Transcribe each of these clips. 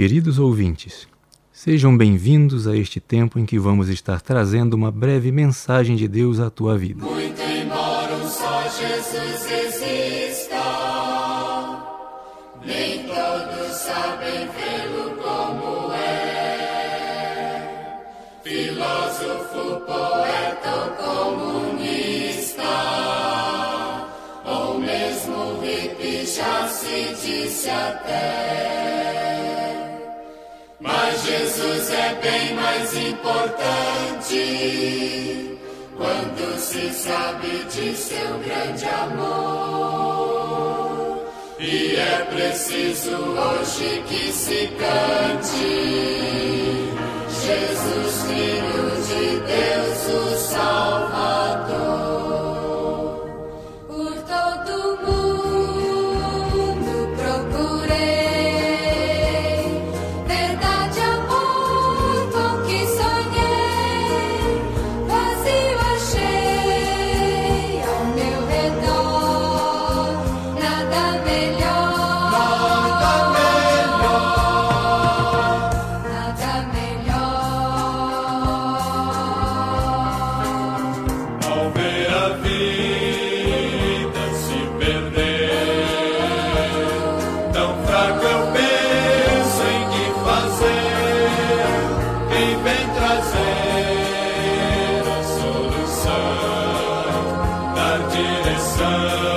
Queridos ouvintes, Sejam bem-vindos a este tempo em que vamos estar trazendo uma breve mensagem de Deus à tua vida. Muito embora um só Jesus exista, nem todos sabem vê-lo como é. Filósofo, poeta ou comunista, ou mesmo hippie já se disse até. Jesus é bem mais importante quando se sabe de seu grande amor. E é preciso hoje que se cante. Jesus, Filho Martyr et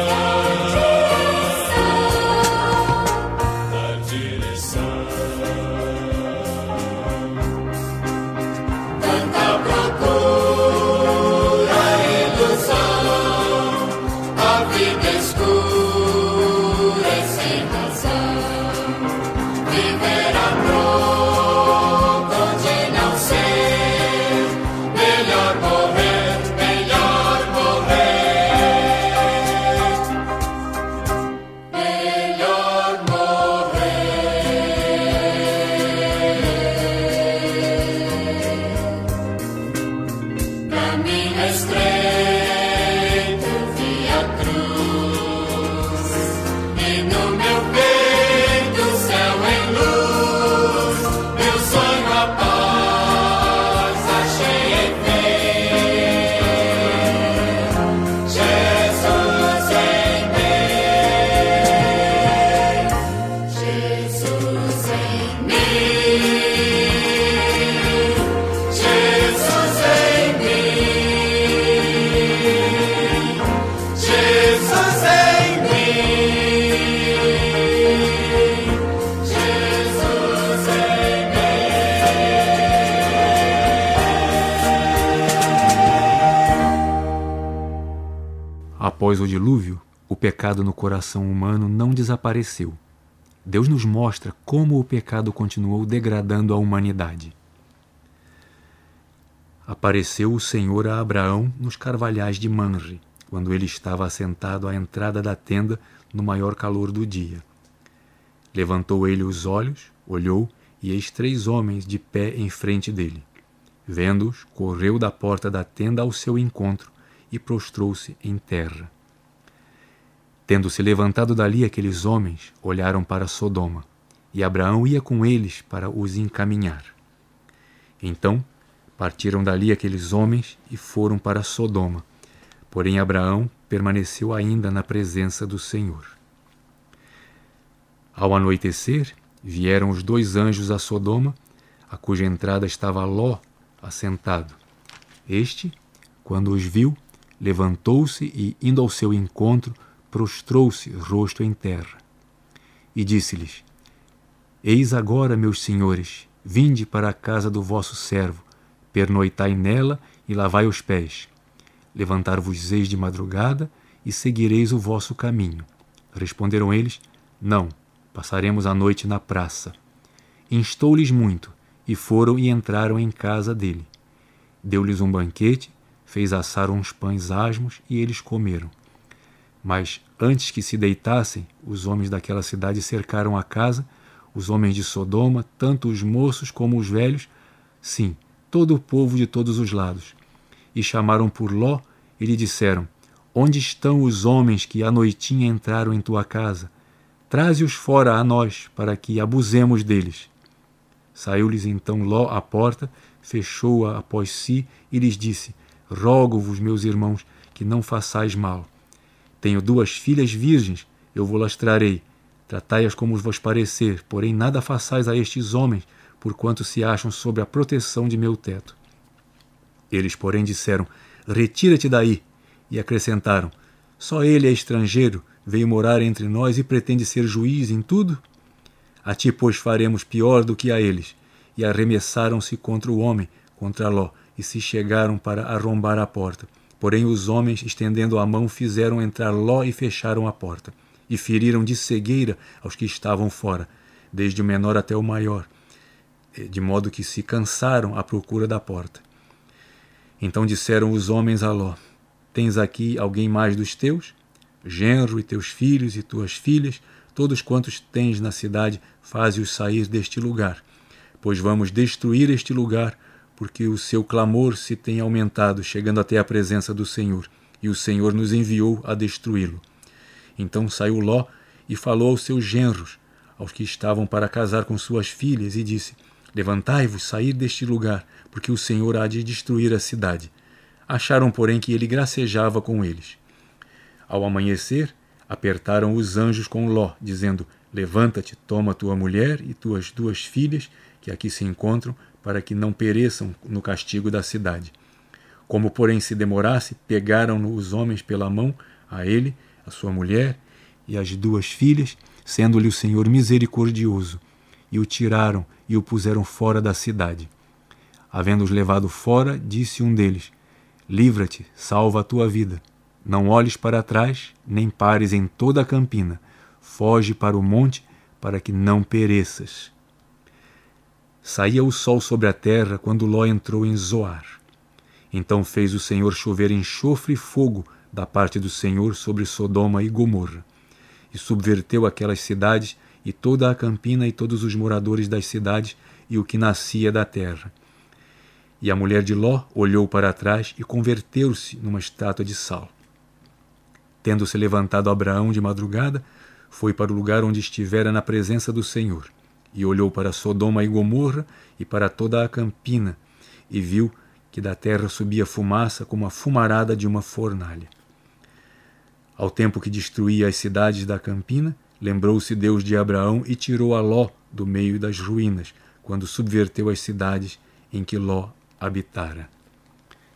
Após o dilúvio, o pecado no coração humano não desapareceu. Deus nos mostra como o pecado continuou degradando a humanidade. Apareceu o Senhor a Abraão nos carvalhais de Manre, quando ele estava assentado à entrada da tenda no maior calor do dia. Levantou ele os olhos, olhou, e eis três homens de pé em frente dele. Vendo-os, correu da porta da tenda ao seu encontro e prostrou-se em terra. Tendo-se levantado dali aqueles homens, olharam para Sodoma, e Abraão ia com eles para os encaminhar. Então partiram dali aqueles homens e foram para Sodoma, porém Abraão permaneceu ainda na presença do Senhor. Ao anoitecer, vieram os dois anjos a Sodoma, a cuja entrada estava Ló assentado. Este, quando os viu, levantou-se e, indo ao seu encontro, prostrou-se rosto em terra. E disse-lhes: Eis agora, meus senhores, vinde para a casa do vosso servo, pernoitai nela e lavai os pés. Levantar-vos-eis de madrugada e seguireis o vosso caminho. Responderam eles: Não, passaremos a noite na praça. Instou-lhes muito, e foram e entraram em casa dele. Deu-lhes um banquete, fez assar uns pães asmos e eles comeram. Mas antes que se deitassem, os homens daquela cidade cercaram a casa, os homens de Sodoma, tanto os moços como os velhos, sim, todo o povo de todos os lados. E chamaram por Ló e lhe disseram: Onde estão os homens que à noitinha entraram em tua casa? Traze-os fora a nós, para que abusemos deles. Saiu-lhes então Ló à porta, fechou-a após si e lhes disse: Rogo-vos, meus irmãos, que não façais mal. Tenho duas filhas virgens, eu vou-las trarei. Tratai-as como vos parecer, porém nada façais a estes homens, porquanto se acham sob a proteção de meu teto. Eles, porém, disseram: Retira-te daí. E acrescentaram: Só ele é estrangeiro, veio morar entre nós e pretende ser juiz em tudo? A ti, pois, faremos pior do que a eles. E arremessaram-se contra o homem, contra Ló, e se chegaram para arrombar a porta. Porém, os homens, estendendo a mão, fizeram entrar Ló e fecharam a porta. E feriram de cegueira aos que estavam fora, desde o menor até o maior, de modo que se cansaram à procura da porta. Então disseram os homens a Ló: Tens aqui alguém mais dos teus? Genro e teus filhos e tuas filhas, todos quantos tens na cidade, faze-os sair deste lugar, pois vamos destruir este lugar, porque o seu clamor se tem aumentado, chegando até a presença do Senhor, e o Senhor nos enviou a destruí-lo. Então saiu Ló e falou aos seus genros, aos que estavam para casar com suas filhas, e disse: Levantai-vos, sair deste lugar, porque o Senhor há de destruir a cidade. Acharam, porém, que ele gracejava com eles. Ao amanhecer, apertaram os anjos com Ló, dizendo: Levanta-te, toma tua mulher e tuas duas filhas, que aqui se encontram, para que não pereçam no castigo da cidade. Como, porém, se demorasse, pegaram-no os homens pela mão, a ele, a sua mulher e as duas filhas, sendo-lhe o Senhor misericordioso, e o tiraram e o puseram fora da cidade. Havendo-os levado fora, disse um deles: Livra-te, salva a tua vida. Não olhes para trás, nem pares em toda a campina. Foge para o monte, para que não pereças. Saía o sol sobre a terra quando Ló entrou em Zoar. Então fez o Senhor chover enxofre e fogo da parte do Senhor sobre Sodoma e Gomorra, e subverteu aquelas cidades e toda a campina e todos os moradores das cidades e o que nascia da terra. E a mulher de Ló olhou para trás e converteu-se numa estátua de sal. Tendo-se levantado Abraão de madrugada, foi para o lugar onde estivera na presença do Senhor, e olhou para Sodoma e Gomorra e para toda a campina, e viu que da terra subia fumaça como a fumarada de uma fornalha. Ao tempo que destruía as cidades da campina, lembrou-se Deus de Abraão e tirou a Ló do meio das ruínas, quando subverteu as cidades em que Ló habitara.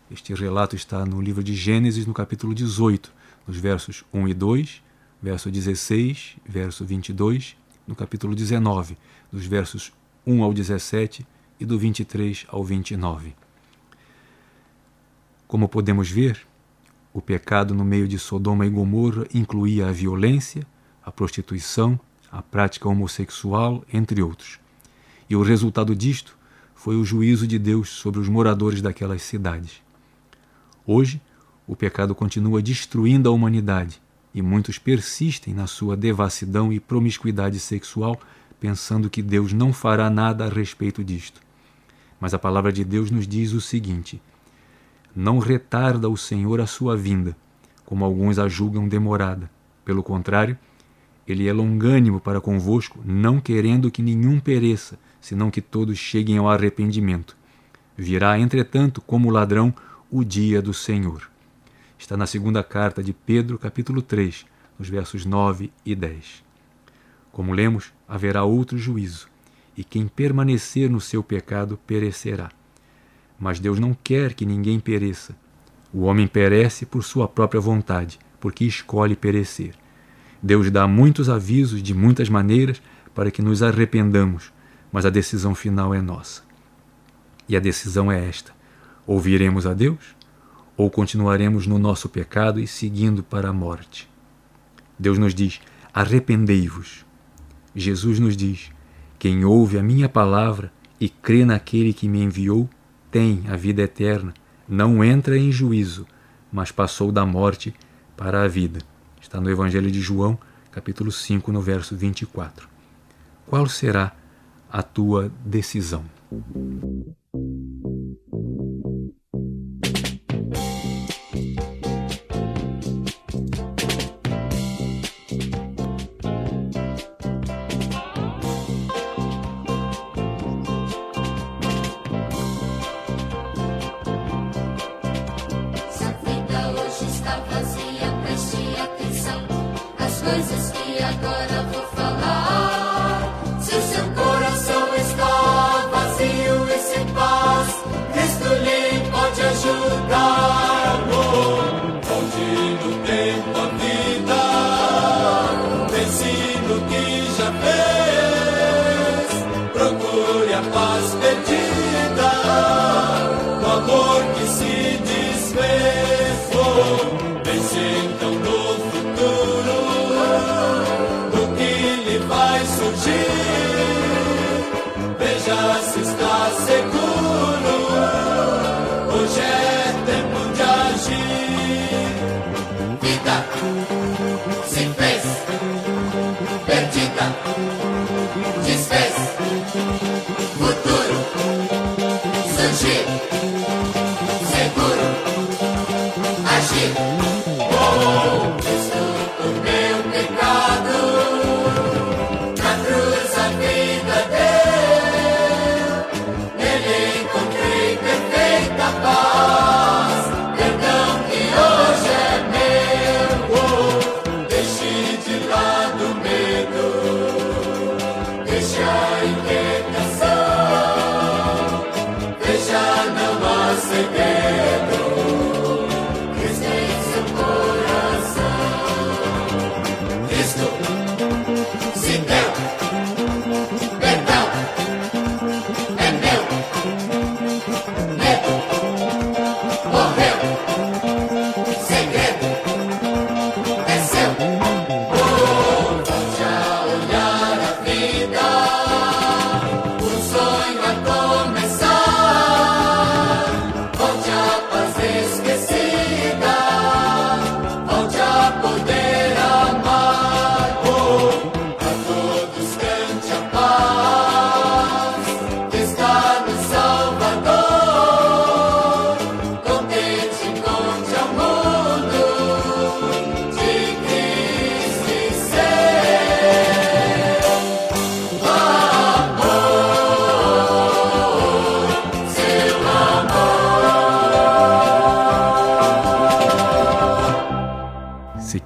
Este relato está no livro de Gênesis, no capítulo 18 nos versos 1 e 2, verso 16, verso 22, no capítulo 19, dos versos 1 ao 17 e do 23 ao 29. Como podemos ver, o pecado no meio de Sodoma e Gomorra incluía a violência, a prostituição, a prática homossexual, entre outros. E o resultado disto foi o juízo de Deus sobre os moradores daquelas cidades. Hoje, o pecado continua destruindo a humanidade e muitos persistem na sua devassidão e promiscuidade sexual, pensando que Deus não fará nada a respeito disto. Mas a palavra de Deus nos diz o seguinte: Não retarda o Senhor a sua vinda, como alguns a julgam demorada. Pelo contrário, ele é longânimo para convosco, não querendo que nenhum pereça, senão que todos cheguem ao arrependimento. Virá, entretanto, como ladrão, o dia do Senhor está na segunda carta de Pedro, capítulo 3, nos versos 9 e 10. Como lemos, haverá outro juízo, e quem permanecer no seu pecado perecerá. Mas Deus não quer que ninguém pereça. O homem perece por sua própria vontade, porque escolhe perecer. Deus dá muitos avisos de muitas maneiras para que nos arrependamos, mas a decisão final é nossa. E a decisão é esta: ouviremos a Deus ou continuaremos no nosso pecado e seguindo para a morte? Deus nos diz: arrependei-vos. Jesus nos diz: quem ouve a minha palavra e crê naquele que me enviou, tem a vida eterna, não entra em juízo, mas passou da morte para a vida. Está no Evangelho de João, capítulo 5, no verso 24. Qual será a tua decisão? Coisas que agora vou falar.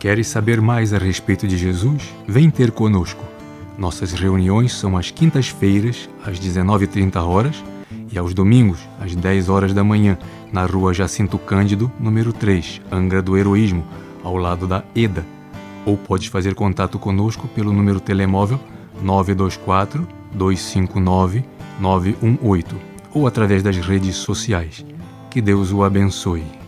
Queres saber mais a respeito de Jesus, vem ter conosco. Nossas reuniões são às quintas-feiras, às 19h30 e aos domingos, às 10 horas da manhã, na rua Jacinto Cândido, número 3, Angra do Heroísmo, ao lado da EDA. Ou podes fazer contato conosco pelo número telemóvel 924 259 918 ou através das redes sociais. Que Deus o abençoe.